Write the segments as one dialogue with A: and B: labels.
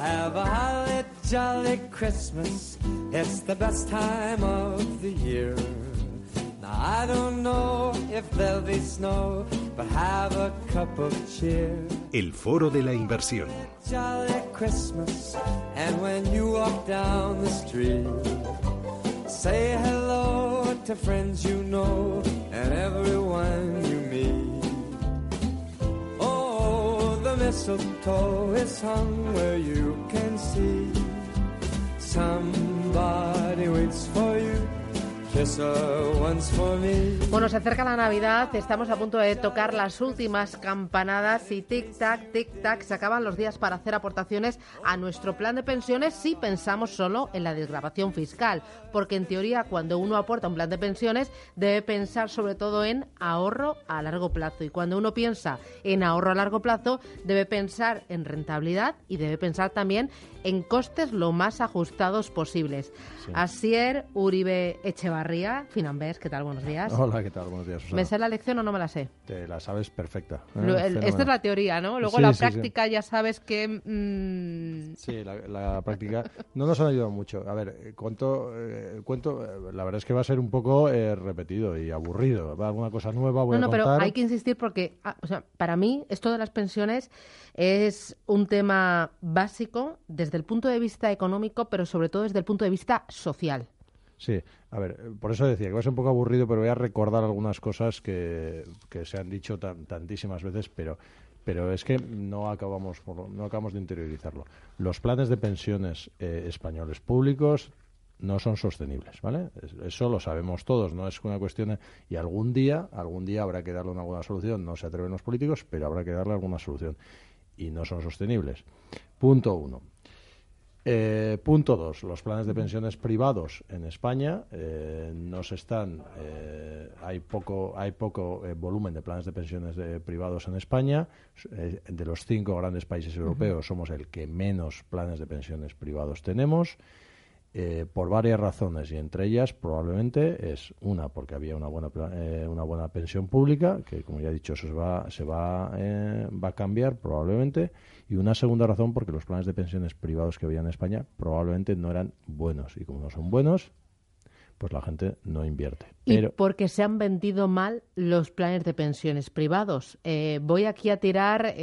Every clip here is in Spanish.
A: Have a holly jolly Christmas. It's the best time of the year. Now I don't know if there'll be snow, but have a cup of cheer. El foro de la inversión. Jolly Christmas, and when you walk down the street, say hello to friends you know.
B: mistletoe is hung where you can see. Somebody waits for Bueno, se acerca la Navidad, estamos a punto de tocar las últimas campanadas y tic-tac, tic-tac, se acaban los días para hacer aportaciones a nuestro plan de pensiones si pensamos solo en la desgrabación fiscal, porque en teoría cuando uno aporta un plan de pensiones debe pensar sobre todo en ahorro a largo plazo y cuando uno piensa en ahorro a largo plazo debe pensar en rentabilidad y debe pensar también en costes lo más ajustados posibles. Sí. Asier Uribe Echevarría ¿qué tal?
C: Buenos días. Hola, ¿qué tal? Buenos días.
B: Susana. ¿Me sé la lección o no me la sé?
C: Te la sabes perfecta.
B: ¿eh? esta es la teoría, ¿no? Luego la práctica ya sabes que...
C: Mm, sí, la, práctica no nos han ayudado mucho. A ver, eh, cuento, eh, cuento la verdad es que va a ser un poco repetido y aburrido. Va alguna cosa nueva, voy
B: no,
C: no,
B: pero hay que insistir porque, ah, o sea, para mí esto de las pensiones es un tema básico desde el punto de vista económico, pero sobre todo desde el punto de vista social.
C: Sí, a ver, eh, por eso decía que va a ser un poco aburrido, pero voy a recordar algunas cosas que, que se han dicho tantísimas veces, pero pero es que no acabamos, no acabamos de interiorizarlo. Los planes de pensiones eh, españoles públicos no son sostenibles, ¿vale? Eso lo sabemos todos, no es una cuestión y algún día, algún día habrá que darle una buena solución, no se atreven los políticos, pero habrá que darle alguna solución y no son sostenibles. Punto uno. Eh, punto dos, Los planes de pensiones privados en España eh, no están. Eh, hay poco, hay poco volumen de planes de pensiones privados en España. de los cinco grandes países europeos somos el que menos planes de pensiones privados tenemos. Eh, por varias razones y entre ellas probablemente es una porque había una buena eh, una buena pensión pública que como ya he dicho eso se va se va eh, va a cambiar probablemente y una segunda razón porque los planes de pensiones privados que había en España probablemente no eran buenos y como no son buenos pues la gente no invierte.
B: Y porque se han vendido mal los planes de pensiones privados. voy aquí a tirar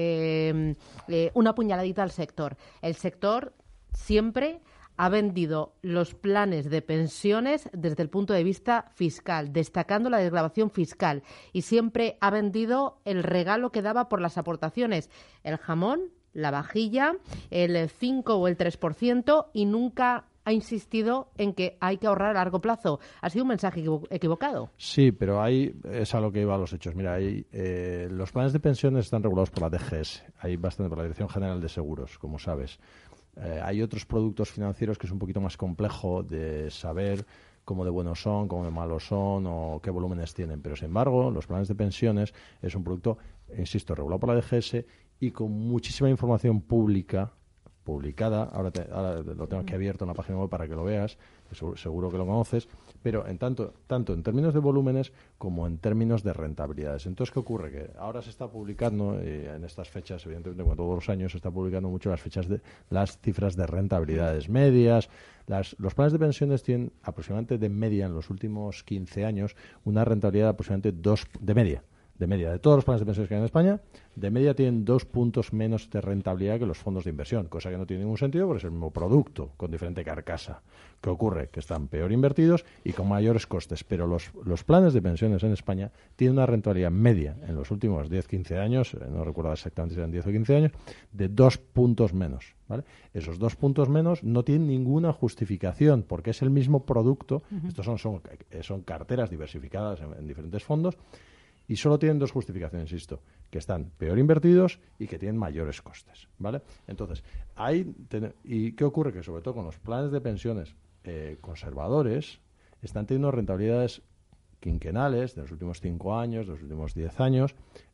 B: una puñaladita al sector. El sector siempre ha vendido los planes de pensiones desde el punto de vista fiscal, destacando la desgrabación fiscal y siempre ha vendido el regalo que daba por las aportaciones, el jamón, la vajilla, el 5 o el 3% y nunca ha insistido en que hay que ahorrar a largo plazo. Ha sido un mensaje equivocado.
C: Sí, pero ahí es a lo que iba a los hechos. Mira, eh, los planes de pensiones están regulados por la DGS. Hay bastante por la Dirección General de Seguros, como sabes. Eh, hay otros productos financieros que es un poquito más complejo de saber cómo de buenos son, cómo de malos son o qué volúmenes tienen. Pero, sin embargo, los planes de pensiones es un producto, insisto, regulado por la DGS y con muchísima información pública publicada, ahora, lo tengo aquí mm. abierto en la página web para que lo veas, seguro que lo conoces, pero en tanto, tanto en términos de volúmenes como en términos de rentabilidades. Entonces, ¿qué ocurre? Que ahora se está publicando, eh, en estas fechas, evidentemente, como todos los años, se está publicando mucho las fechas de las cifras de rentabilidades medias. Las, los planes de pensiones tienen aproximadamente de media en los últimos 15 años una rentabilidad aproximadamente dos de media de media, de todos los planes de pensiones que hay en España, de media tienen dos puntos menos de rentabilidad que los fondos de inversión, cosa que no tiene ningún sentido porque es el mismo producto con diferente carcasa. ¿Qué ocurre? Que están peor invertidos y con mayores costes, pero los, planes de pensiones en España tienen una rentabilidad media en los últimos 10-15 años, eh, no recuerdo exactamente si eran 10 o 15 años, de dos puntos menos. ¿vale? Esos dos puntos menos no tienen ninguna justificación porque es el mismo producto, estos son, son, carteras diversificadas en diferentes fondos, y solo tienen dos justificaciones, insisto, que están peor invertidos y que tienen mayores costes, ¿vale? Entonces, hay ¿y qué ocurre? Que sobre todo con los planes de pensiones eh, conservadores, están teniendo rentabilidades quinquenales de los últimos cinco años, de los últimos diez años,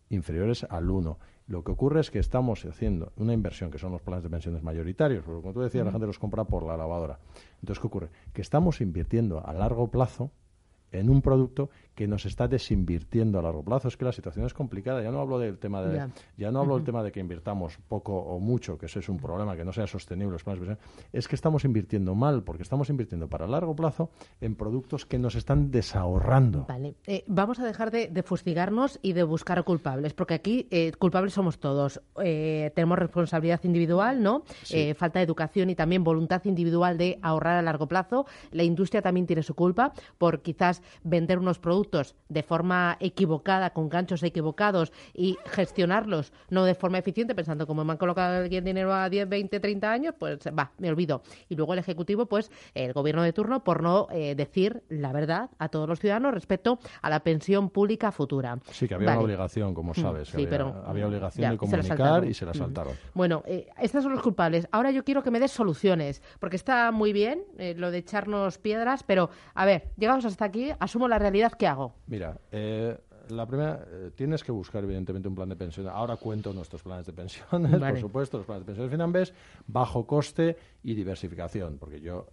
C: inferiores al uno. Lo que ocurre es que estamos haciendo una inversión, que son los planes de pensiones mayoritarios, porque como tú decías, la gente los compra por la lavadora. Entonces, ¿qué ocurre? Que estamos invirtiendo a largo plazo en un producto que nos está desinvirtiendo a largo plazo. Es que la situación es complicada. Ya no hablo del tema de, ya no hablo el tema de que invirtamos poco o mucho, que eso es un problema, que no sea sostenible los planes Es que estamos invirtiendo mal, porque estamos invirtiendo para largo plazo en productos que nos están desahorrando.
B: Vale. Eh, vamos a dejar de, fustigarnos y de buscar culpables, porque aquí eh, culpables somos todos. Eh, tenemos responsabilidad individual, ¿no? falta de educación y también voluntad individual de ahorrar a largo plazo. La industria también tiene su culpa por quizás vender unos productos de forma equivocada, con ganchos equivocados y gestionarlos no de forma eficiente, pensando como me han colocado alguien dinero a 10, 20, 30 años, pues va, me olvido. Y luego el Ejecutivo, pues el gobierno de turno, por no eh, decir la verdad a todos los ciudadanos respecto a la pensión pública futura.
C: Sí, que había una obligación, como mm, sabes. había, pero, había, obligación de comunicar y se la saltaron. Mm.
B: Bueno, eh, estos son los culpables. Ahora yo quiero que me des soluciones, porque está muy bien eh, lo de echarnos piedras, pero a ver, llegamos hasta aquí, asumo la realidad,
C: que
B: hago?
C: Mira, eh, la primera, eh, tienes que buscar evidentemente un plan de pensiones. Ahora cuento nuestros planes de pensiones, por supuesto, los planes de pensiones finambés, bajo coste y diversificación, porque yo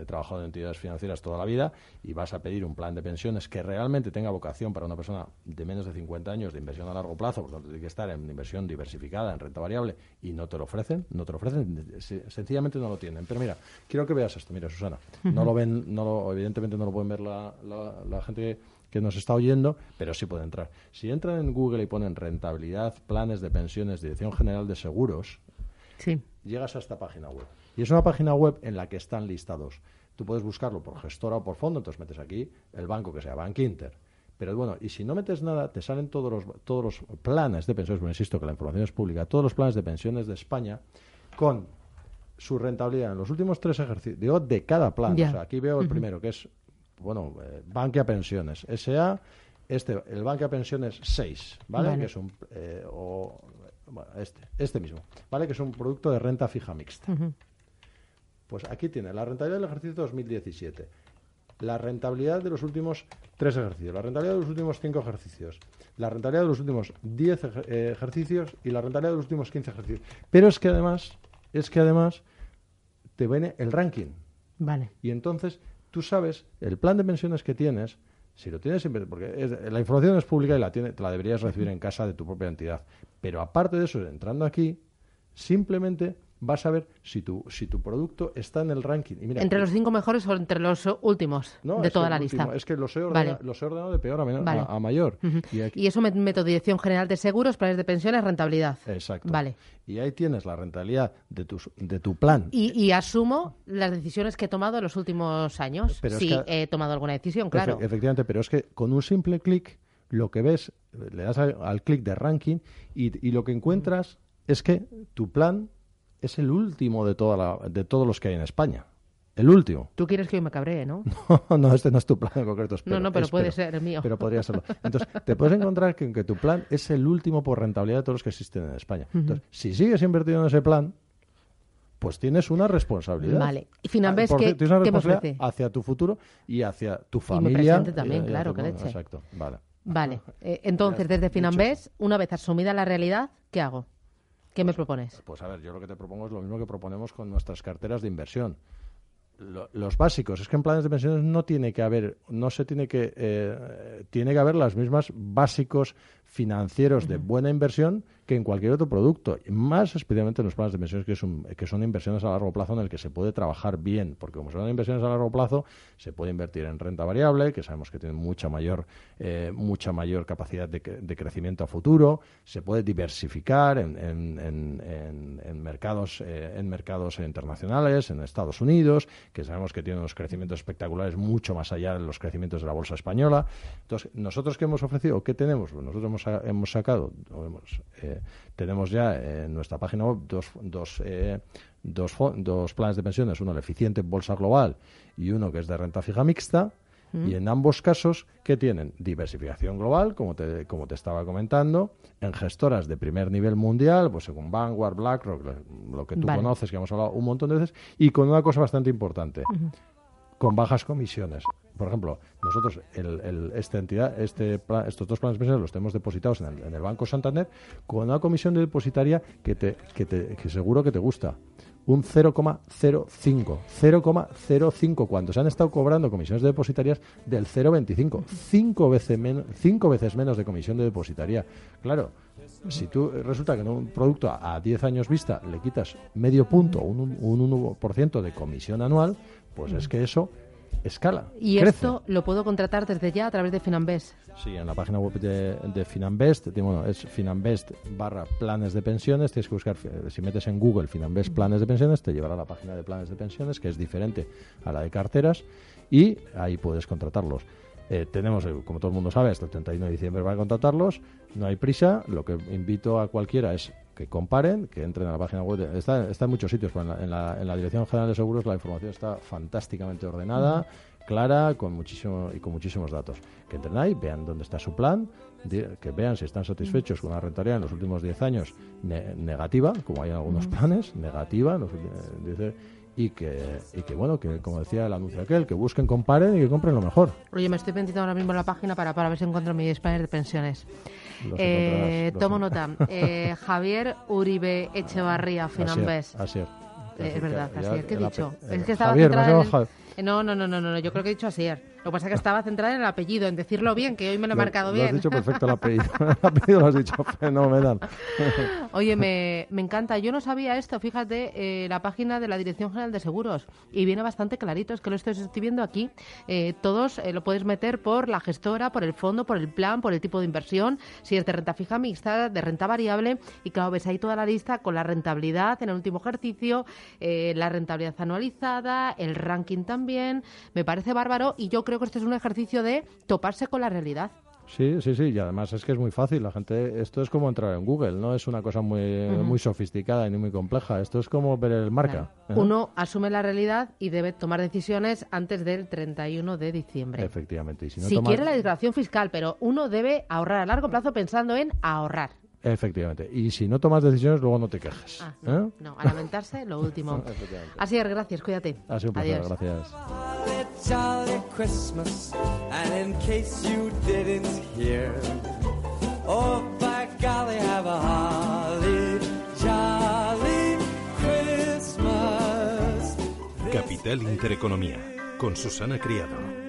C: he trabajado en entidades financieras toda la vida y vas a pedir un plan de pensiones que realmente tenga vocación para una persona de menos de 50 años de inversión a largo plazo, porque tiene que estar en inversión diversificada, en renta variable, y no te lo ofrecen, no te lo ofrecen, sencillamente no lo tienen. Pero mira, quiero que veas esto, mira Susana, no lo ven, no lo, evidentemente no lo pueden ver la, la gente que nos está oyendo, pero sí puede entrar. Si entran en Google y ponen rentabilidad, planes de pensiones, Dirección General de Seguros, llegas a esta página web. Y es una página web en la que están listados. Tú puedes buscarlo por gestora o por fondo, entonces metes aquí el banco que sea Bank Inter. Pero bueno, y si no metes nada, te salen todos los, todos los planes de pensiones, bueno, insisto que la información es pública, todos los planes de pensiones de España con su rentabilidad en los últimos tres ejercicios, digo, de cada plan. O sea, aquí veo el primero, que es bueno, eh, banque a Pensiones, S.A., este, el a Pensiones 6, ¿vale? Que es un, eh, este, este, mismo, ¿vale? Que es un producto de renta fija mixta. Pues aquí tiene la rentabilidad del ejercicio 2017, la rentabilidad de los últimos tres ejercicios, la rentabilidad de los últimos cinco ejercicios, la rentabilidad de los últimos 10 eh, ejercicios y la rentabilidad de los últimos 15 ejercicios. Pero es que además, es que además te viene el ranking. Vale. Y entonces tú sabes el plan de pensiones que tienes, si lo tienes porque la información es pública y la te la deberías recibir en casa de tu propia entidad. Pero aparte de eso, entrando aquí, simplemente vas a ver si tu, si tu producto está en el ranking. ¿Entre
B: eh, los cinco mejores o entre los últimos
C: de
B: toda la lista?
C: Es que los he, ordenado de peor a, menor, a, mayor.
B: y, eso meto dirección general de seguros, planes de pensiones, rentabilidad.
C: Exacto. Vale. Y ahí tienes la rentabilidad de, de tu plan.
B: Y, asumo las decisiones que he tomado en los últimos años. si he tomado alguna decisión, claro.
C: efectivamente, pero es que con un simple clic lo que ves, le das al, clic de ranking y lo que encuentras es que tu plan es el último de, toda la, de todos los que hay en España. El último.
B: Tú quieres que yo me cabree, ¿no?
C: No, no, este no es tu plan en concreto. no, no, pero puede ser el mío. Pero podría serlo. Entonces, te puedes encontrar que, tu plan es el último por rentabilidad de todos los que existen en España. Entonces, si sigues invertido en ese plan, pues tienes una responsabilidad.
B: Vale. Y finalmente, ah, ¿qué, tienes
C: una responsabilidad hacia tu futuro y hacia tu familia. Y
B: presente también, eh, claro, que leche.
C: Exacto, vale.
B: Vale. Eh, entonces, desde Finambés, una vez asumida la realidad, ¿qué hago? ¿Qué me pues, propones?
C: Pues a ver, yo lo que te propongo es lo mismo que proponemos con nuestras carteras de inversión. los básicos, es que en planes de pensiones no tiene que haber, no se tiene que, eh, tiene que haber las mismas básicos financieros de buena inversión que en cualquier otro producto, más especialmente en los planes de inversiones que, son, inversiones a largo plazo en el que se puede trabajar bien, porque como son inversiones a largo plazo, se puede invertir en renta variable, que sabemos que tiene mucha mayor, eh, mucha mayor capacidad de, crecimiento a futuro, se puede diversificar en, mercados, eh, en mercados internacionales, en Estados Unidos, que sabemos que tiene unos crecimientos espectaculares mucho más allá de los crecimientos de la bolsa española. Entonces, ¿nosotros qué hemos ofrecido? ¿Qué tenemos? Pues nosotros hemos hemos, sacado, eh, tenemos ya en nuestra página web dos, dos, eh, dos, dos, planes de pensiones, uno el eficiente bolsa global y uno que es de renta fija mixta. Y en ambos casos, que tienen? Diversificación global, como te, como te estaba comentando, en gestoras de primer nivel mundial, pues según Vanguard, BlackRock, lo que tú conoces, que hemos hablado un montón de veces, y con una cosa bastante importante, con bajas comisiones por ejemplo, nosotros el, esta entidad, este estos dos planes pensiones los tenemos depositados en el, Banco Santander con una comisión de depositaria que, te, que, seguro que te gusta. Un 0,05. 0,05 cuando se han estado cobrando comisiones de depositarias del 0,25. Cinco, veces menos, cinco veces menos de comisión de depositaria. Claro, si tú resulta que en un producto a 10 años vista le quitas medio punto, un, un 1% de comisión anual, pues es que eso escala.
B: Y esto lo puedo contratar desde ya a través de Finambest.
C: Sí, en la página web de, de Finambest, bueno, es Finambest barra planes de pensiones, tienes que buscar, eh, si metes en Google Finambest planes de pensiones, te llevará a la página de planes de pensiones, que es diferente a la de carteras, y ahí puedes contratarlos. Eh, tenemos, eh, como todo el mundo sabe, hasta el 31 de diciembre a contratarlos. No hay prisa. Lo que invito a cualquiera es que comparen, que entren a la página web. Está, en muchos sitios, pero en la, Dirección General de Seguros la información está fantásticamente ordenada, clara con muchísimo, y con muchísimos datos. Que entren ahí, vean dónde está su plan, que vean si están satisfechos con la rentabilidad en los últimos 10 años negativa, como hay en algunos planes, negativa, eh, dice, y que, bueno, que como decía el anuncio aquel, que busquen, comparen y que compren lo mejor.
B: Oye, me estoy vendiendo ahora mismo en la página para, para ver si encuentro mi planes de pensiones. Eh, tomo nota. Eh, Javier Uribe Echevarría, Finambés.
C: Así eh, es.
B: Es verdad, es. ¿Qué he dicho?
C: Es que estaba Javier, no,
B: no, no, no, no, yo creo que he dicho Es. Lo que pasa es que estaba centrada en el apellido, en decirlo bien, que hoy me lo he marcado bien.
C: Lo has dicho perfecto el apellido. el apellido lo has dicho fenomenal.
B: Oye, me, encanta. Yo no sabía esto. Fíjate, eh, la página de la Dirección General de Seguros. Y viene bastante clarito. Es que lo estoy viendo aquí. Eh, todos eh, lo podéis meter por la gestora, por el fondo, por el plan, por el tipo de inversión. Si es de renta fija mixta, de renta variable. Y claro, ves ahí toda la lista con la rentabilidad en el último ejercicio, la rentabilidad anualizada, el ranking también. Me parece bárbaro. Y yo creo que este es un ejercicio de toparse con la realidad.
C: Sí, sí, sí, y además es que es muy fácil. La gente, esto es como entrar en Google, no es una cosa muy, muy sofisticada ni muy compleja. Esto es como ver el marca.
B: ¿eh? Uno asume la realidad y debe tomar decisiones antes del 31 de diciembre.
C: Efectivamente. Y
B: si quiere la declaración fiscal, pero uno debe ahorrar a largo plazo pensando en ahorrar.
C: Efectivamente. Y si no tomas decisiones, luego no te quejes.
B: Ah, ¿eh? no, no, a lamentarse, lo último. Así es, gracias, cuídate.
C: Adiós. gracias jolly Christmas. And in case you didn't hear, oh by golly, have a holly jolly Christmas. Capital Intereconomía, con Susana Criado.